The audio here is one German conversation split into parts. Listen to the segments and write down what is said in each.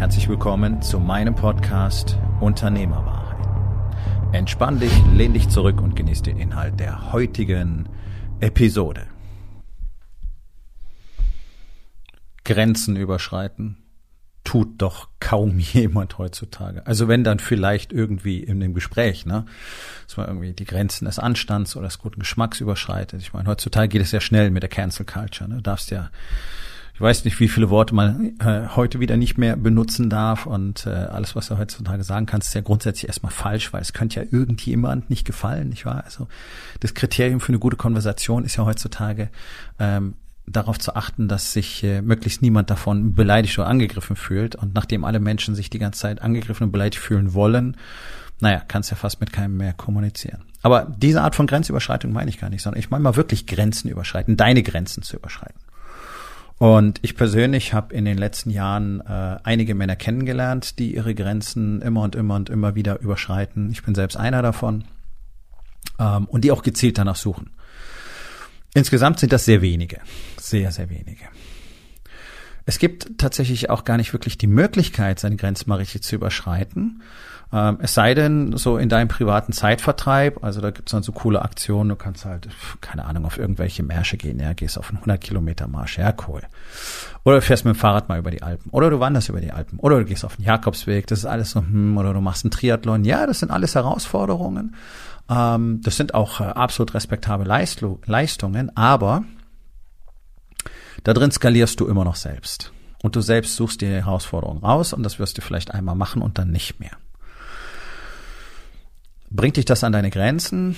Herzlich willkommen zu meinem Podcast Unternehmerwahrheit. Entspann dich, lehn dich zurück und genieß den Inhalt der heutigen Episode. Grenzen überschreiten tut doch kaum jemand heutzutage. Also wenn dann vielleicht irgendwie in dem Gespräch, ne, dass man irgendwie die Grenzen des Anstands oder des guten Geschmacks überschreitet. Ich meine, heutzutage geht es sehr schnell mit der Cancel Culture. Ne? Du darfst ja ich weiß nicht, wie viele Worte man äh, heute wieder nicht mehr benutzen darf und äh, alles, was du heutzutage sagen kannst, ist ja grundsätzlich erstmal falsch, weil es könnte ja irgendjemand nicht gefallen, nicht wahr? Also das Kriterium für eine gute Konversation ist ja heutzutage ähm, darauf zu achten, dass sich äh, möglichst niemand davon beleidigt oder angegriffen fühlt. Und nachdem alle Menschen sich die ganze Zeit angegriffen und beleidigt fühlen wollen, naja, kannst ja fast mit keinem mehr kommunizieren. Aber diese Art von Grenzüberschreitung meine ich gar nicht, sondern ich meine mal wirklich Grenzen überschreiten, deine Grenzen zu überschreiten. Und ich persönlich habe in den letzten Jahren äh, einige Männer kennengelernt, die ihre Grenzen immer und immer und immer wieder überschreiten. Ich bin selbst einer davon. Ähm, und die auch gezielt danach suchen. Insgesamt sind das sehr wenige. Sehr, sehr wenige. Es gibt tatsächlich auch gar nicht wirklich die Möglichkeit, seine Grenzen mal richtig zu überschreiten. Ähm, es sei denn, so in deinem privaten Zeitvertreib, also da gibt's dann so coole Aktionen, du kannst halt, keine Ahnung, auf irgendwelche Märsche gehen, ja, gehst auf einen 100 Kilometer Marsch, ja, cool. Oder du fährst mit dem Fahrrad mal über die Alpen. Oder du wanderst über die Alpen. Oder du gehst auf den Jakobsweg, das ist alles so, hm, oder du machst einen Triathlon. Ja, das sind alles Herausforderungen. Ähm, das sind auch äh, absolut respektable Leistungen, aber da drin skalierst du immer noch selbst. Und du selbst suchst dir die Herausforderung raus und das wirst du vielleicht einmal machen und dann nicht mehr. Bringt dich das an deine Grenzen?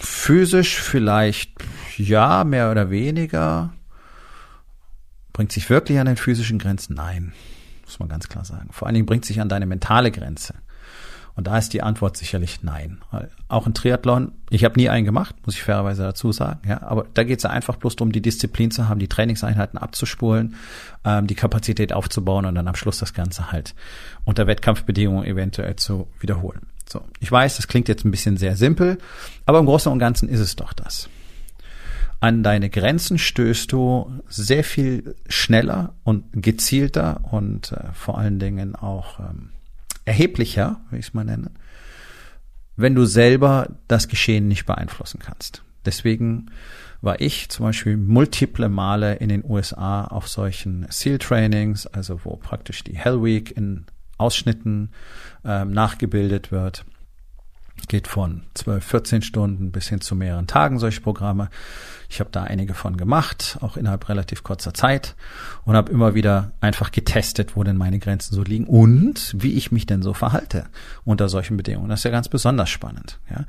Physisch vielleicht ja, mehr oder weniger. Bringt sich wirklich an den physischen Grenzen? Nein, muss man ganz klar sagen. Vor allen Dingen bringt sich an deine mentale Grenze. Und da ist die Antwort sicherlich nein. Auch ein Triathlon, ich habe nie einen gemacht, muss ich fairerweise dazu sagen. Ja, aber da geht es einfach bloß darum, die Disziplin zu haben, die Trainingseinheiten abzuspulen, ähm, die Kapazität aufzubauen und dann am Schluss das Ganze halt unter Wettkampfbedingungen eventuell zu wiederholen. So, ich weiß, das klingt jetzt ein bisschen sehr simpel, aber im Großen und Ganzen ist es doch das. An deine Grenzen stößt du sehr viel schneller und gezielter und äh, vor allen Dingen auch ähm, erheblicher, wie ich es mal nenne, wenn du selber das Geschehen nicht beeinflussen kannst. Deswegen war ich zum Beispiel multiple Male in den USA auf solchen SEAL-Trainings, also wo praktisch die Hell Week in Ausschnitten ähm, nachgebildet wird. Geht von 12, 14 Stunden bis hin zu mehreren Tagen solche Programme. Ich habe da einige von gemacht, auch innerhalb relativ kurzer Zeit und habe immer wieder einfach getestet, wo denn meine Grenzen so liegen und wie ich mich denn so verhalte unter solchen Bedingungen. Das ist ja ganz besonders spannend. Ja.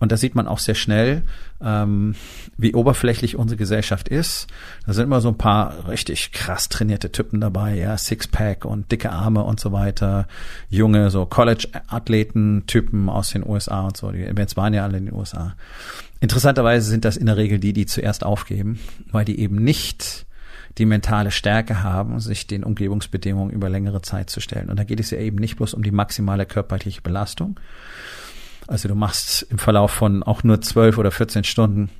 Und da sieht man auch sehr schnell, ähm, wie oberflächlich unsere Gesellschaft ist. Da sind immer so ein paar richtig krass trainierte Typen dabei, ja, Sixpack und dicke Arme und so weiter. Junge, so College-Athleten-Typen aus den USA und so. Die Events waren ja alle in den USA. Interessanterweise sind das in der Regel die, die zuerst aufgeben, weil die eben nicht die mentale Stärke haben, sich den Umgebungsbedingungen über längere Zeit zu stellen. Und da geht es ja eben nicht bloß um die maximale körperliche Belastung, also du machst im Verlauf von auch nur zwölf oder 14 Stunden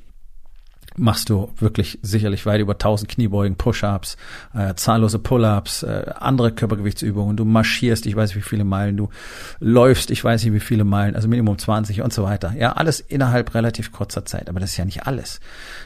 machst du wirklich sicherlich weit über 1000 Kniebeugen, Push-ups, äh, zahllose Pull-ups, äh, andere Körpergewichtsübungen, du marschierst, ich weiß nicht wie viele Meilen, du läufst, ich weiß nicht wie viele Meilen, also Minimum 20 und so weiter. Ja, alles innerhalb relativ kurzer Zeit, aber das ist ja nicht alles.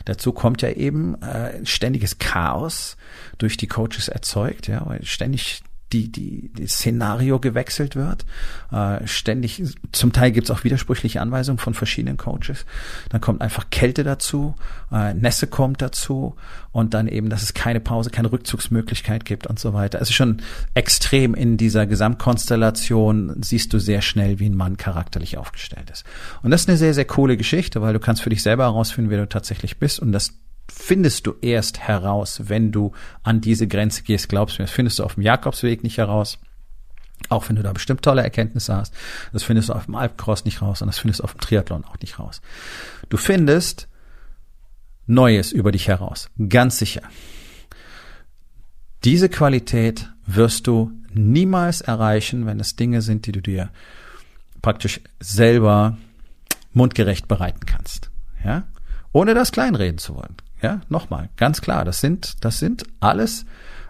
Dazu kommt ja eben äh, ständiges Chaos durch die Coaches erzeugt, ja, weil ständig die, die, die Szenario gewechselt wird. Äh, ständig, zum Teil gibt's auch widersprüchliche Anweisungen von verschiedenen Coaches. Dann kommt einfach Kälte dazu, äh, Nässe kommt dazu und dann eben, dass es keine Pause, keine Rückzugsmöglichkeit gibt und so weiter. Also schon extrem in dieser Gesamtkonstellation siehst du sehr schnell, wie ein Mann charakterlich aufgestellt ist. Und das ist eine sehr, sehr coole Geschichte, weil du kannst für dich selber herausfinden, wer du tatsächlich bist und das findest du erst heraus, wenn du an diese Grenze gehst. Glaubst du mir, das findest du auf dem Jakobsweg nicht heraus. Auch wenn du da bestimmt tolle Erkenntnisse hast. Das findest du auf dem Alpcross nicht raus und das findest du auf dem Triathlon auch nicht raus. Du findest Neues über dich heraus. Ganz sicher. Diese Qualität wirst du niemals erreichen, wenn es Dinge sind, die du dir praktisch selber mundgerecht bereiten kannst. Ja? Ohne das kleinreden zu wollen. Ja, nochmal, ganz klar, das sind, das sind alles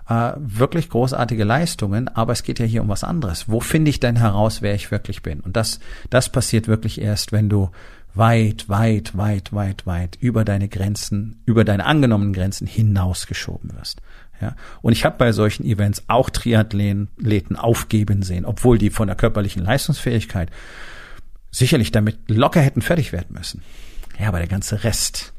äh, wirklich großartige Leistungen, aber es geht ja hier um was anderes. Wo finde ich denn heraus, wer ich wirklich bin? Und das, das passiert wirklich erst, wenn du weit, weit, weit, weit, weit über deine Grenzen, über deine angenommenen Grenzen hinausgeschoben wirst. Ja, und ich habe bei solchen Events auch Triathleten aufgeben sehen, obwohl die von der körperlichen Leistungsfähigkeit sicherlich damit locker hätten fertig werden müssen. Ja, aber der ganze Rest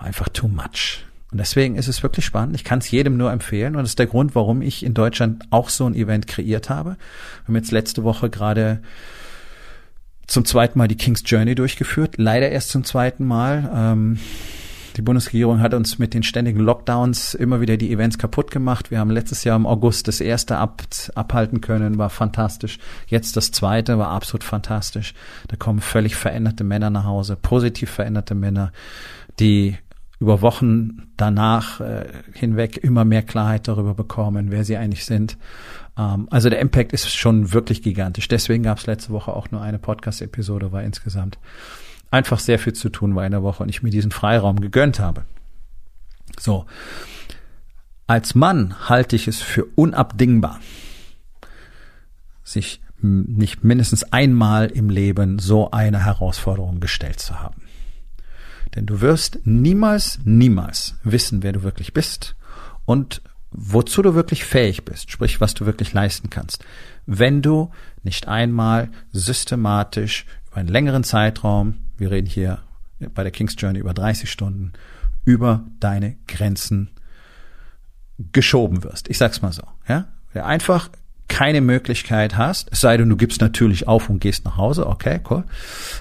einfach too much. Und deswegen ist es wirklich spannend. Ich kann es jedem nur empfehlen. Und das ist der Grund, warum ich in Deutschland auch so ein Event kreiert habe. Wir haben jetzt letzte Woche gerade zum zweiten Mal die King's Journey durchgeführt. Leider erst zum zweiten Mal. Ähm, die Bundesregierung hat uns mit den ständigen Lockdowns immer wieder die Events kaputt gemacht. Wir haben letztes Jahr im August das erste ab, abhalten können, war fantastisch. Jetzt das zweite war absolut fantastisch. Da kommen völlig veränderte Männer nach Hause, positiv veränderte Männer, die über Wochen danach äh, hinweg immer mehr Klarheit darüber bekommen, wer sie eigentlich sind. Ähm, also der Impact ist schon wirklich gigantisch. Deswegen gab es letzte Woche auch nur eine Podcast-Episode, weil insgesamt einfach sehr viel zu tun war in der Woche und ich mir diesen Freiraum gegönnt habe. So. Als Mann halte ich es für unabdingbar, sich nicht mindestens einmal im Leben so eine Herausforderung gestellt zu haben. Denn du wirst niemals, niemals wissen, wer du wirklich bist und wozu du wirklich fähig bist, sprich, was du wirklich leisten kannst, wenn du nicht einmal systematisch über einen längeren Zeitraum wir reden hier bei der King's Journey über 30 Stunden, über deine Grenzen geschoben wirst. Ich sag's mal so, ja? Der einfach keine Möglichkeit hast, es sei denn, du gibst natürlich auf und gehst nach Hause, okay, cool.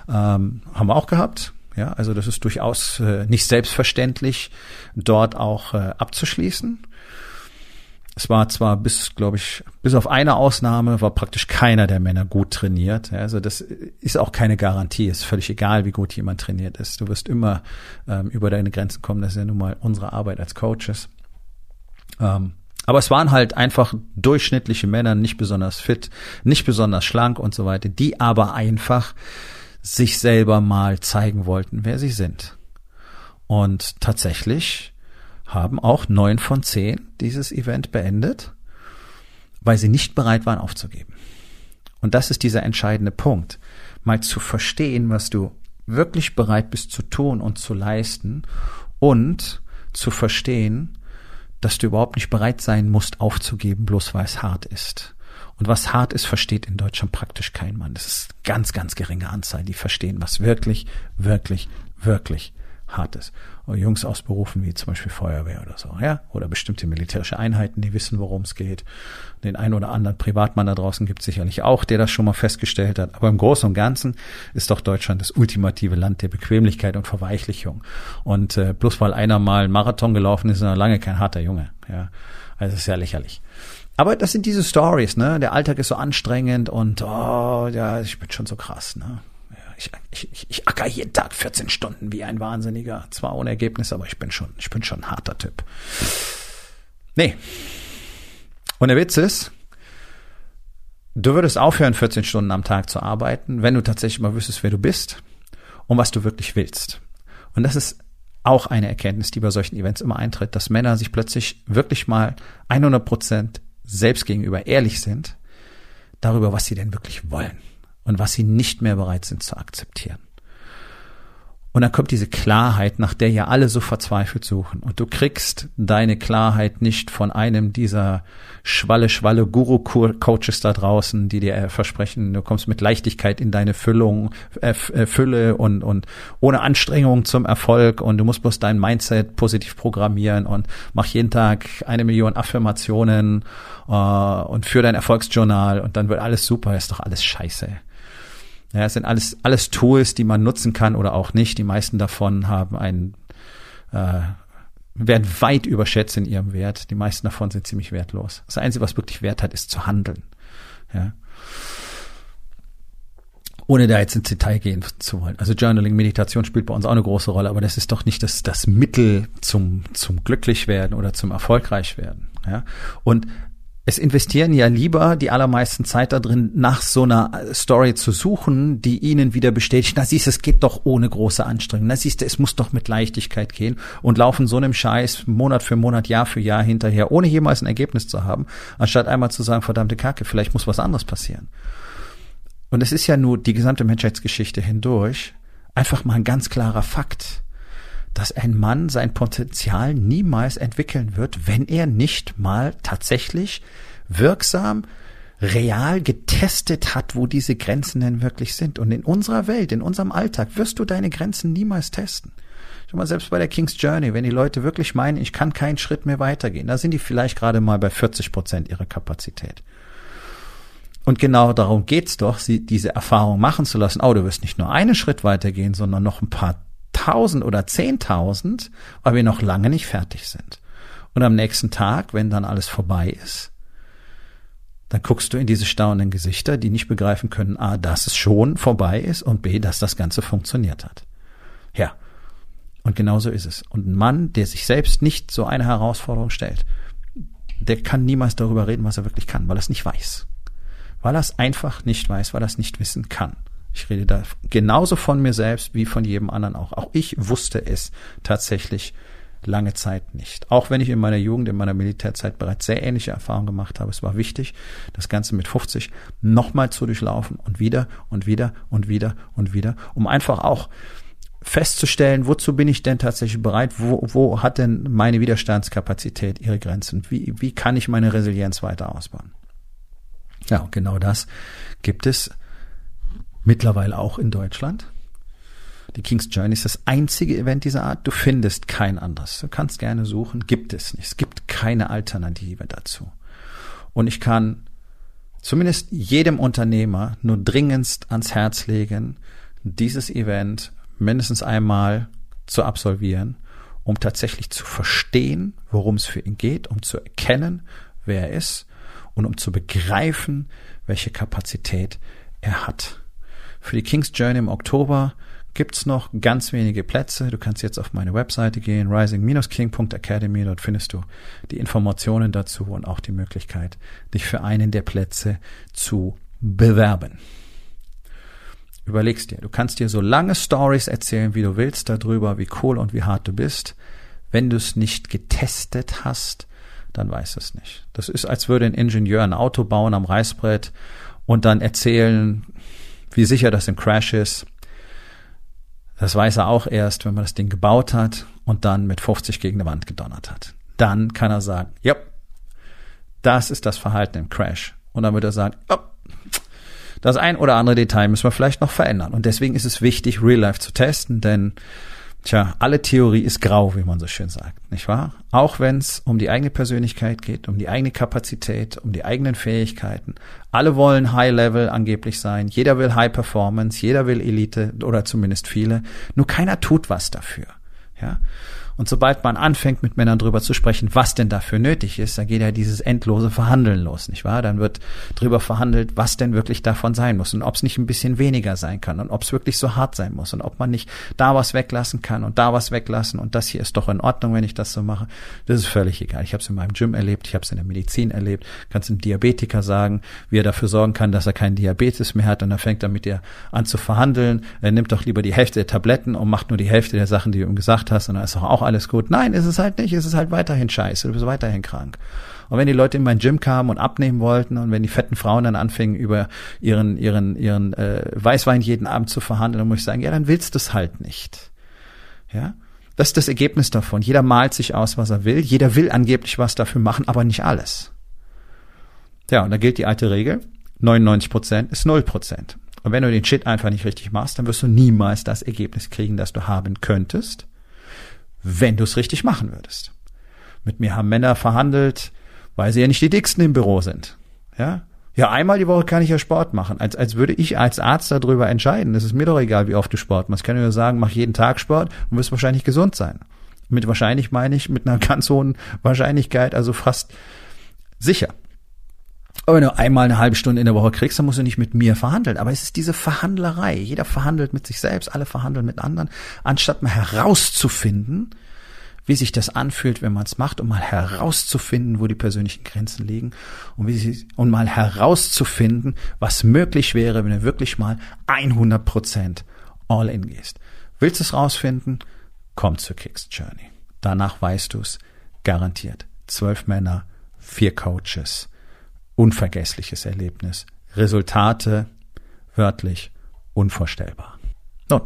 Ähm, haben wir auch gehabt. Ja, also das ist durchaus äh, nicht selbstverständlich, dort auch äh, abzuschließen. Es war zwar bis, glaube ich, bis auf eine Ausnahme war praktisch keiner der Männer gut trainiert. Also das ist auch keine Garantie. Es ist völlig egal, wie gut jemand trainiert ist. Du wirst immer ähm, über deine Grenzen kommen. Das ist ja nun mal unsere Arbeit als Coaches. Ähm, aber es waren halt einfach durchschnittliche Männer, nicht besonders fit, nicht besonders schlank und so weiter, die aber einfach sich selber mal zeigen wollten, wer sie sind. Und tatsächlich haben auch neun von zehn dieses Event beendet, weil sie nicht bereit waren aufzugeben. Und das ist dieser entscheidende Punkt, mal zu verstehen, was du wirklich bereit bist zu tun und zu leisten und zu verstehen, dass du überhaupt nicht bereit sein musst aufzugeben, bloß weil es hart ist. Und was hart ist, versteht in Deutschland praktisch kein Mann. Das ist ganz, ganz geringe Anzahl, die verstehen, was wirklich, wirklich, wirklich hart ist. Jungs aus Berufen wie zum Beispiel Feuerwehr oder so, ja, oder bestimmte militärische Einheiten, die wissen, worum es geht. Den einen oder anderen Privatmann da draußen gibt es sicherlich auch, der das schon mal festgestellt hat. Aber im Großen und Ganzen ist doch Deutschland das ultimative Land der Bequemlichkeit und Verweichlichung. Und äh, bloß weil einer mal einen Marathon gelaufen ist, ist er lange kein harter Junge. Ja, also ist ja lächerlich. Aber das sind diese Stories, ne? Der Alltag ist so anstrengend und oh, ja, ich bin schon so krass, ne? ich, ich, ich acker jeden Tag 14 Stunden wie ein Wahnsinniger. Zwar ohne Ergebnis, aber ich bin schon, ich bin schon ein harter Typ. Nee. Und der Witz ist, du würdest aufhören, 14 Stunden am Tag zu arbeiten, wenn du tatsächlich mal wüsstest, wer du bist und was du wirklich willst. Und das ist auch eine Erkenntnis, die bei solchen Events immer eintritt, dass Männer sich plötzlich wirklich mal 100 Prozent selbst gegenüber ehrlich sind darüber, was sie denn wirklich wollen und was sie nicht mehr bereit sind zu akzeptieren. Und dann kommt diese Klarheit, nach der ja alle so verzweifelt suchen. Und du kriegst deine Klarheit nicht von einem dieser schwalle, schwalle Guru-Coaches da draußen, die dir äh, versprechen, du kommst mit Leichtigkeit in deine Füllung, äh, äh, Fülle und, und ohne Anstrengung zum Erfolg und du musst bloß dein Mindset positiv programmieren und mach jeden Tag eine Million Affirmationen äh, und für dein Erfolgsjournal und dann wird alles super, ist doch alles scheiße. Ja, es sind alles, alles Tools, die man nutzen kann oder auch nicht. Die meisten davon haben einen, äh, werden weit überschätzt in ihrem Wert. Die meisten davon sind ziemlich wertlos. Das Einzige, was wirklich Wert hat, ist zu handeln. Ja. Ohne da jetzt ins Detail gehen zu wollen. Also Journaling, Meditation spielt bei uns auch eine große Rolle, aber das ist doch nicht das, das Mittel zum, zum Glücklichwerden oder zum Erfolgreichwerden. Ja. Und es investieren ja lieber die allermeisten Zeit da drin, nach so einer Story zu suchen, die ihnen wieder bestätigt, na siehst, es geht doch ohne große Anstrengung, na siehst, es muss doch mit Leichtigkeit gehen und laufen so einem Scheiß Monat für Monat, Jahr für Jahr hinterher, ohne jemals ein Ergebnis zu haben, anstatt einmal zu sagen, verdammte Kacke, vielleicht muss was anderes passieren. Und es ist ja nur die gesamte Menschheitsgeschichte hindurch einfach mal ein ganz klarer Fakt dass ein Mann sein Potenzial niemals entwickeln wird, wenn er nicht mal tatsächlich wirksam real getestet hat, wo diese Grenzen denn wirklich sind. Und in unserer Welt, in unserem Alltag wirst du deine Grenzen niemals testen. Schau mal, selbst bei der King's Journey, wenn die Leute wirklich meinen, ich kann keinen Schritt mehr weitergehen, da sind die vielleicht gerade mal bei 40 Prozent ihrer Kapazität. Und genau darum geht's doch, sie diese Erfahrung machen zu lassen. Oh, du wirst nicht nur einen Schritt weitergehen, sondern noch ein paar tausend oder zehntausend, weil wir noch lange nicht fertig sind. Und am nächsten Tag, wenn dann alles vorbei ist, dann guckst du in diese staunenden Gesichter, die nicht begreifen können, a, dass es schon vorbei ist und b, dass das Ganze funktioniert hat. Ja. Und genauso ist es. Und ein Mann, der sich selbst nicht so eine Herausforderung stellt, der kann niemals darüber reden, was er wirklich kann, weil er es nicht weiß. Weil er es einfach nicht weiß, weil er es nicht wissen kann. Ich rede da genauso von mir selbst wie von jedem anderen auch. Auch ich wusste es tatsächlich lange Zeit nicht. Auch wenn ich in meiner Jugend, in meiner Militärzeit bereits sehr ähnliche Erfahrungen gemacht habe. Es war wichtig, das Ganze mit 50 nochmal zu durchlaufen und wieder und wieder und wieder und wieder, um einfach auch festzustellen, wozu bin ich denn tatsächlich bereit, wo, wo hat denn meine Widerstandskapazität ihre Grenzen, wie, wie kann ich meine Resilienz weiter ausbauen. Ja, genau das gibt es mittlerweile auch in Deutschland. Die King's Journey ist das einzige Event dieser Art. Du findest kein anderes. Du kannst gerne suchen, gibt es nicht. Es gibt keine Alternative dazu. Und ich kann zumindest jedem Unternehmer nur dringendst ans Herz legen, dieses Event mindestens einmal zu absolvieren, um tatsächlich zu verstehen, worum es für ihn geht, um zu erkennen, wer er ist und um zu begreifen, welche Kapazität er hat. Für die King's Journey im Oktober gibt's noch ganz wenige Plätze. Du kannst jetzt auf meine Webseite gehen, rising-king.academy. Dort findest du die Informationen dazu und auch die Möglichkeit, dich für einen der Plätze zu bewerben. Überlegst dir, du kannst dir so lange Stories erzählen, wie du willst darüber, wie cool und wie hart du bist. Wenn du es nicht getestet hast, dann weißt du es nicht. Das ist, als würde ein Ingenieur ein Auto bauen am Reißbrett und dann erzählen, wie sicher das im Crash ist. Das weiß er auch erst, wenn man das Ding gebaut hat und dann mit 50 gegen eine Wand gedonnert hat. Dann kann er sagen, ja, das ist das Verhalten im Crash. Und dann wird er sagen, oh, das ein oder andere Detail müssen wir vielleicht noch verändern. Und deswegen ist es wichtig, Real Life zu testen, denn Tja, alle Theorie ist grau, wie man so schön sagt, nicht wahr? Auch wenn es um die eigene Persönlichkeit geht, um die eigene Kapazität, um die eigenen Fähigkeiten. Alle wollen High Level angeblich sein. Jeder will High Performance, jeder will Elite oder zumindest viele. Nur keiner tut was dafür. Ja? Und sobald man anfängt, mit Männern drüber zu sprechen, was denn dafür nötig ist, dann geht ja dieses endlose Verhandeln los, nicht wahr? Dann wird drüber verhandelt, was denn wirklich davon sein muss und ob es nicht ein bisschen weniger sein kann und ob es wirklich so hart sein muss und ob man nicht da was weglassen kann und da was weglassen und das hier ist doch in Ordnung, wenn ich das so mache. Das ist völlig egal. Ich habe es in meinem Gym erlebt, ich habe es in der Medizin erlebt. Kannst einem Diabetiker sagen, wie er dafür sorgen kann, dass er keinen Diabetes mehr hat und dann fängt er mit dir an zu verhandeln. Er nimmt doch lieber die Hälfte der Tabletten und macht nur die Hälfte der Sachen, die du ihm gesagt hast und dann ist doch auch alles gut. Nein, ist es halt nicht. Ist es halt weiterhin scheiße. Du bist weiterhin krank. Und wenn die Leute in mein Gym kamen und abnehmen wollten und wenn die fetten Frauen dann anfingen, über ihren, ihren, ihren äh, Weißwein jeden Abend zu verhandeln, dann muss ich sagen, ja, dann willst du es halt nicht. Ja? Das ist das Ergebnis davon. Jeder malt sich aus, was er will. Jeder will angeblich was dafür machen, aber nicht alles. Ja, und da gilt die alte Regel. 99 Prozent ist 0 Prozent. Und wenn du den Shit einfach nicht richtig machst, dann wirst du niemals das Ergebnis kriegen, das du haben könntest wenn du es richtig machen würdest. Mit mir haben Männer verhandelt, weil sie ja nicht die dicksten im Büro sind. Ja, ja, einmal die Woche kann ich ja Sport machen, als, als würde ich als Arzt darüber entscheiden. Es ist mir doch egal, wie oft du Sport machst. Ich kann nur sagen, mach jeden Tag Sport und wirst wahrscheinlich gesund sein. Mit wahrscheinlich meine ich mit einer ganz hohen Wahrscheinlichkeit, also fast sicher. Aber wenn du einmal eine halbe Stunde in der Woche kriegst, dann musst du nicht mit mir verhandeln. Aber es ist diese Verhandlerei. Jeder verhandelt mit sich selbst, alle verhandeln mit anderen, anstatt mal herauszufinden, wie sich das anfühlt, wenn man es macht, um mal herauszufinden, wo die persönlichen Grenzen liegen und, wie sie, und mal herauszufinden, was möglich wäre, wenn du wirklich mal 100 Prozent all in gehst. Willst du es rausfinden? Komm zur Kicks Journey. Danach weißt du es garantiert. Zwölf Männer, vier Coaches, unvergessliches Erlebnis. Resultate wörtlich unvorstellbar. Nun,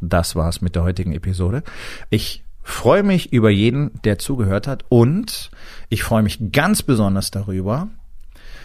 das war's mit der heutigen Episode. Ich freue mich über jeden, der zugehört hat und ich freue mich ganz besonders darüber,